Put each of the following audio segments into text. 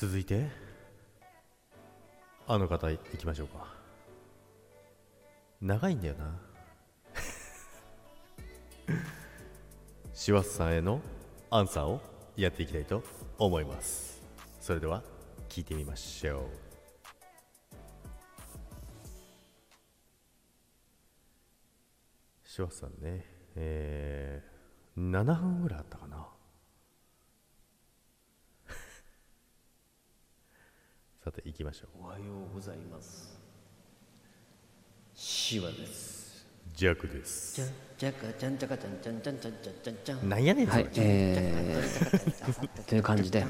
続いてあの方いきましょうか。長いんだよな。シワスさんへのアンサーをやっていきたいと思います。それでは聞いてみましょう。シワスさんねえー、7分ぐらいあったかな。さて行きましょう。おはようございます。シワです。ジャックです。じゃじゃかじゃんじゃかじゃんじゃんじゃんじゃんじゃんじゃんじゃんなんやねんそれ、はいえー、という感じで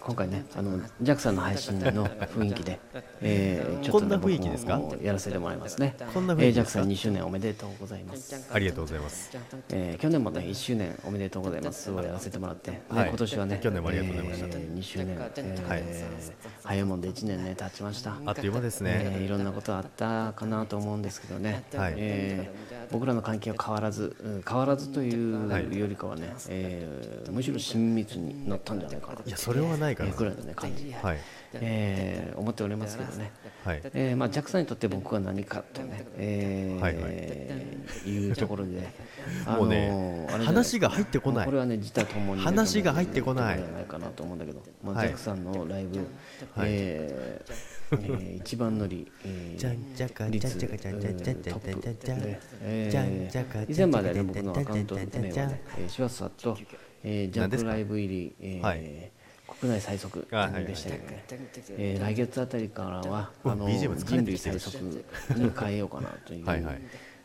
今回ね、あの JAXA の配信の雰囲気で、えー、ちょっと、ね、雰囲気ですかやらせてもらいますね。こんな雰囲気ですか、えー、JAXA2 周年おめでとうございます。ありがとうございます。えー、去年もね1周年おめでとうございますをやらせてもらって、はい、今年はね、去年もありがとうございました。えー、2周年、えー、はい、早いもんで1年ね経ちました。あっという間ですね。えー、いろんなことあったかなと思うんですけどね。はい。えー僕らの関係は変わらず、うん変わらずというはい。よりかはね、えーむしろ親密になったんじゃないかな、いやそれはないかな。えーぐらいの、ね、感じ、はい。えー思っておりますけどね、はい。えーまあ、ジャックさんにとって僕は何かとね、えーはいはい。いうところで、もうねあれじゃない。話が入ってこない。これはね自他ともにね、話が入ってこない。じゃないかなと思うんだけど、まあはい。ジャックさんのライブ、はい。えーえー一番乗り、えーじゃんじゃかじゃんじゃかじゃんじゃんじゃんじゃんじゃんじゃんじゃんでえー以前までね僕のアカウント名はね、えーシュワスワと、えージャンプライブ入り、えーはい。国内最速でしたけ？どね、えー来月あたりからはあの人類最速に変えようかなというはいはい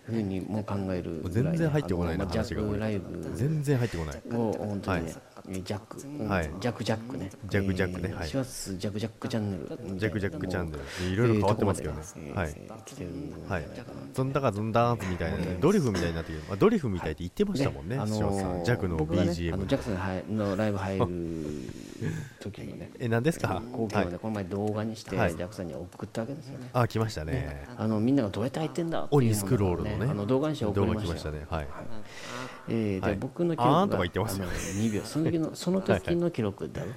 ふうにもう考えるぐらい全然入ってこないな話がャックライブ全然入ってこない。を本当にね、はえージャック、うんはい。ジャックジャックね、ジャックジャックね。はいえーシュワスジャックジャックチャンネル、ジャックジャックチャンネル。いろいろ変わってますけどね。はい。来てるはい。ずんだかずんだーみたいなねドリフみたいになってきてまあドリフみたいって言ってましたもんねあのジャックの BGM のジャクソンはいのライブ入る時のね、え何ですか？光景をね、この前動画にして、はい。ジャクソンに送ったわけですよね。あ来ましたね。あのみんながどうやって入ってんだっていう鬼スクロールのね。あの動画にして送動りましたね。はい。えーではい。僕の記録があーんとか言ってますよ。あの2秒。その時のその時の記録だろ、ね。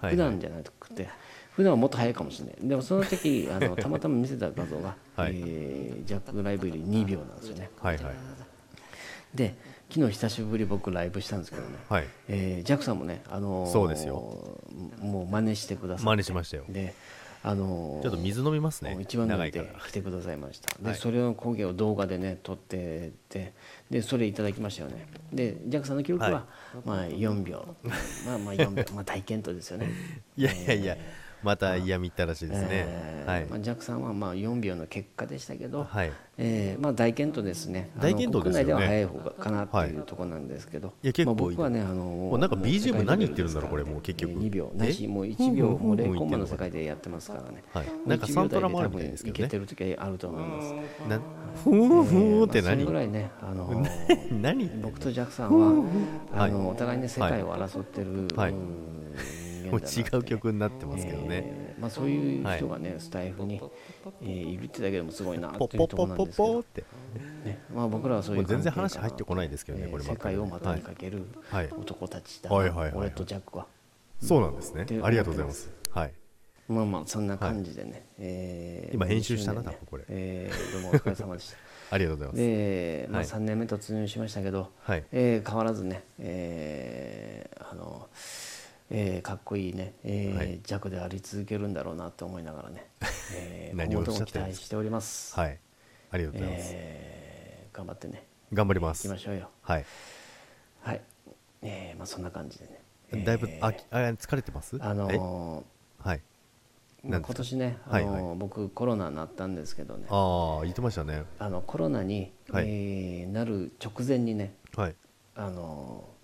はい。普段じゃなくて。普段はもっと早いかもしれない。でもその時あのたまたま見せた画像が、はい。えージャックライブより2秒なんですよね。はい。はい。で昨日久しぶり僕ライブしたんですけどね、はい。えージャックさんもね、あのーそうですよ。もう真似してくださって。真似しましたよ。で、あのーちょっと水飲みますね。一番長いから。来てくださいました。で、はい。それの光景を動画でね撮っててでそれいただきましたよね。でジャックさんの記録は、はい。まあ4秒。まあまあ4秒。まあ大健闘ですよね。いやいやいやまた嫌みったらしいですね。えーはい。まあ、ジャックさんはまあ4秒の結果でしたけど、はい。えーまあ、大健闘ですね、大健闘ですよね。国内では早い方がかなっていうところなんですけど、いや結構まあ、僕はね、あのもうなんか BGM 何言ってるんだろうこれもう結局。2秒、えなし、もう1秒、もう0コンマのうん世界でやってますからね、はい。なんかサントラもあるみたいですけどね。いけてる時はあると思います。なふーふーってまあそれ何ぐらいね、あの何？僕とジャックさんは、あのお互いね、世界を争ってる、はい。うん人もう間だなって違う曲になってますけどね。えーまあ、そういう人がね、スタイフに、えーいるってだけでもすごいなポというところなんですけど。ね。まあ、僕らはそういう全然話入ってこないですけどねえーこれ世界を股にかけるはい。男たちだ、はいはいはいはい。俺とジャックは。そうなんですね。でありがとうございます。はい。まあまあそんな感じでね、えー今編集したなね。多分これ。えーどうもお疲れ様でした。ありがとうございます。で、まあ、はい。3年目突入しましたけど、はい。えー変わらずね、えーあのえーかっこいいね、えーはい。弱であり続けるんだろうなと思いながらね、えー、何を期待しております、はい。ありがとうございます。えー頑張ってね。頑張ります。行きましょうよ。はい。はい、えーまあ、そんな感じでね、だいぶえーあきあ疲れてます？あのえ？はい。今年ね、あのーはいは僕コロナになったんですけどね。ああ言ってましたね。あのコロナに、はい。えーなる直前にね、はい。あのー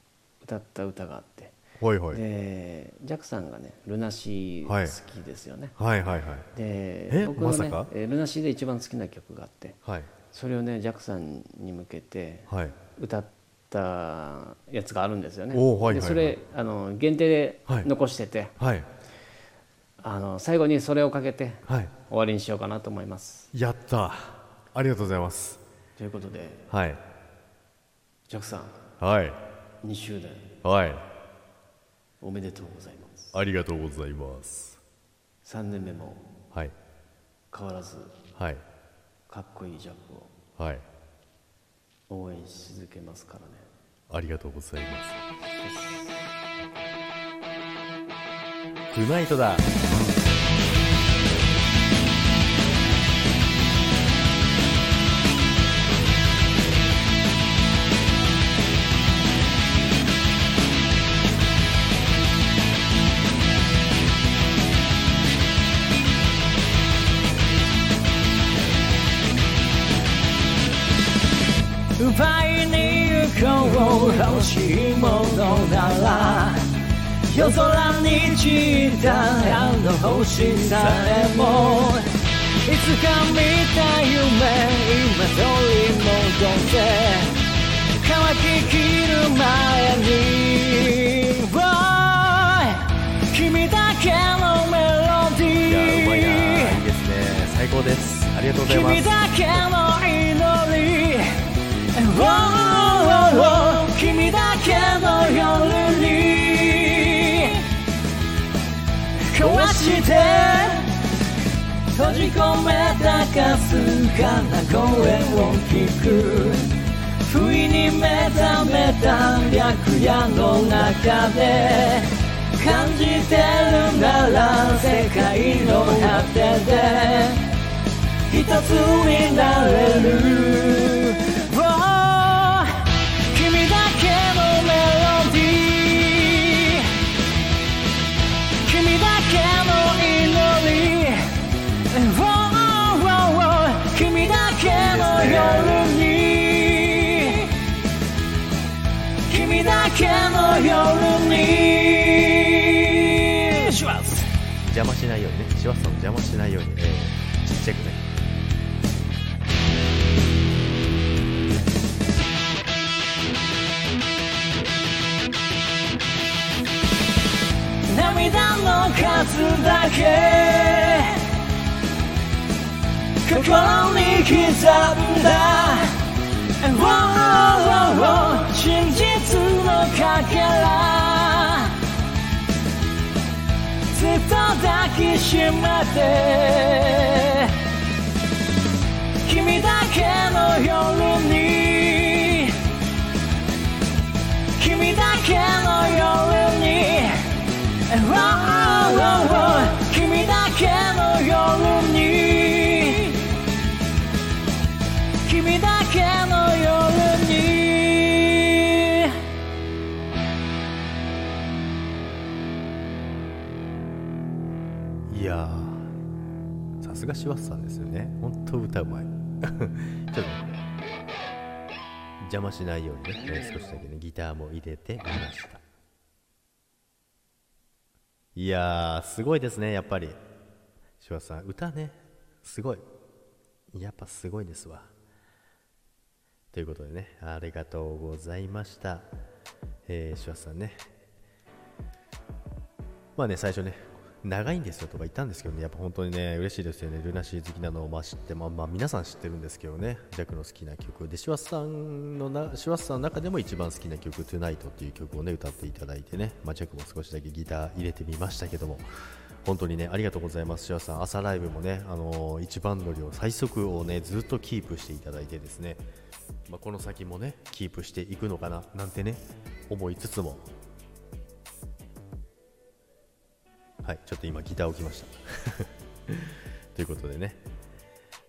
歌った歌があって、はいはい。でジャックさんがねルナシーはい好きですよね、はい。はいはいでえ？僕のねまルナシーで一番好きな曲があって。はい。それをねジャックさんに向けてはい。歌ったやつがあるんですよね。はいはいはい。でそれあの限定ではい。残してて、はい。あの最後にそれをかけてはい。終わりにしようかなと思います。やった。ありがとうございます。ということではい。ジャックさん。はい。2周年はいおめでとうございます。ありがとうございます。3年目もはい。変わらずはい。かっこいいジャックはい。を応援し続けますからね。ありがとうございます。トゥナイトだこう欲しいものなら夜空に散ったあの星さえもいつか見た夢今取り戻せ乾ききる前に。君だけのメロディいやうまいなーいいですね。最高です。ありがとうございます。君だけの祈り。Oh, oh, oh 君だけの夜に壊して閉じ込めたかすかな声を聞く。不意に目覚めた白夜の中で感じてるなら世界の果てで一つになれる。夜にします。邪魔しないようにねシワさんを邪魔しないように、えーちっちゃくね涙の数だけ心に刻んだ Oh, oh, oh 真実のかけらずっと抱きしめてがシワさんですよね。本当歌うまい。ちょっと邪魔しないようにね、えー少しだけねギターも入れてみました。いやーすごいですねやっぱり。シワさん歌ね。すごい。やっぱすごいですわ。ということでねありがとうございました。えー、シワさんね。まあね、最初ね、長いんですよとか言ったんですけどね、やっぱ本当にね、嬉しいですよね、ルナシー好きなのをまあ知って、まあ、まあ皆さん知ってるんですけどね、ジャックの好きな曲で、シュワスさんのな、シュワスさんの中でも一番好きな曲、Tonight っていう曲をね、歌っていただいてね、まあ、ジャックも少しだけギター入れてみましたけども、本当にね、ありがとうございます、シュワスさん、朝ライブもね、あのー一番乗りを最速をね、ずっとキープしていただいてですね、まあ、この先もね、キープしていくのかな、なんてね、思いつつも、はい、ちょっと今ギター置きました。ということでね、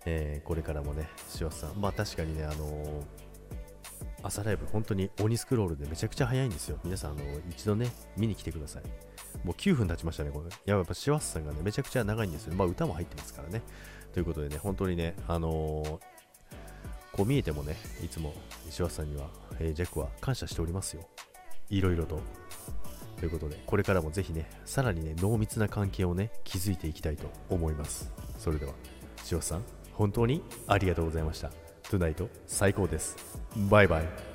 えーこれからもね、シワさん、まあ確かにね、あのー朝ライブ本当に鬼スクロールでめちゃくちゃ早いんですよ。皆さん、あの一度ね、見に来てください。もう9分経ちましたね、これ。や、っぱシワさんがね、めちゃくちゃ長いんですよ。まあ歌も入ってますからね。ということでね、本当にね、あのこう見えてもね、いつも石橋さんには、えージャックは感謝しておりますよ。いろいろと。ということで、これからもぜひね、さらにね、濃密な関係をね、築いていきたいと思います。それでは、千代さん、本当にありがとうございました。トゥナイト、最高です。バイバイ。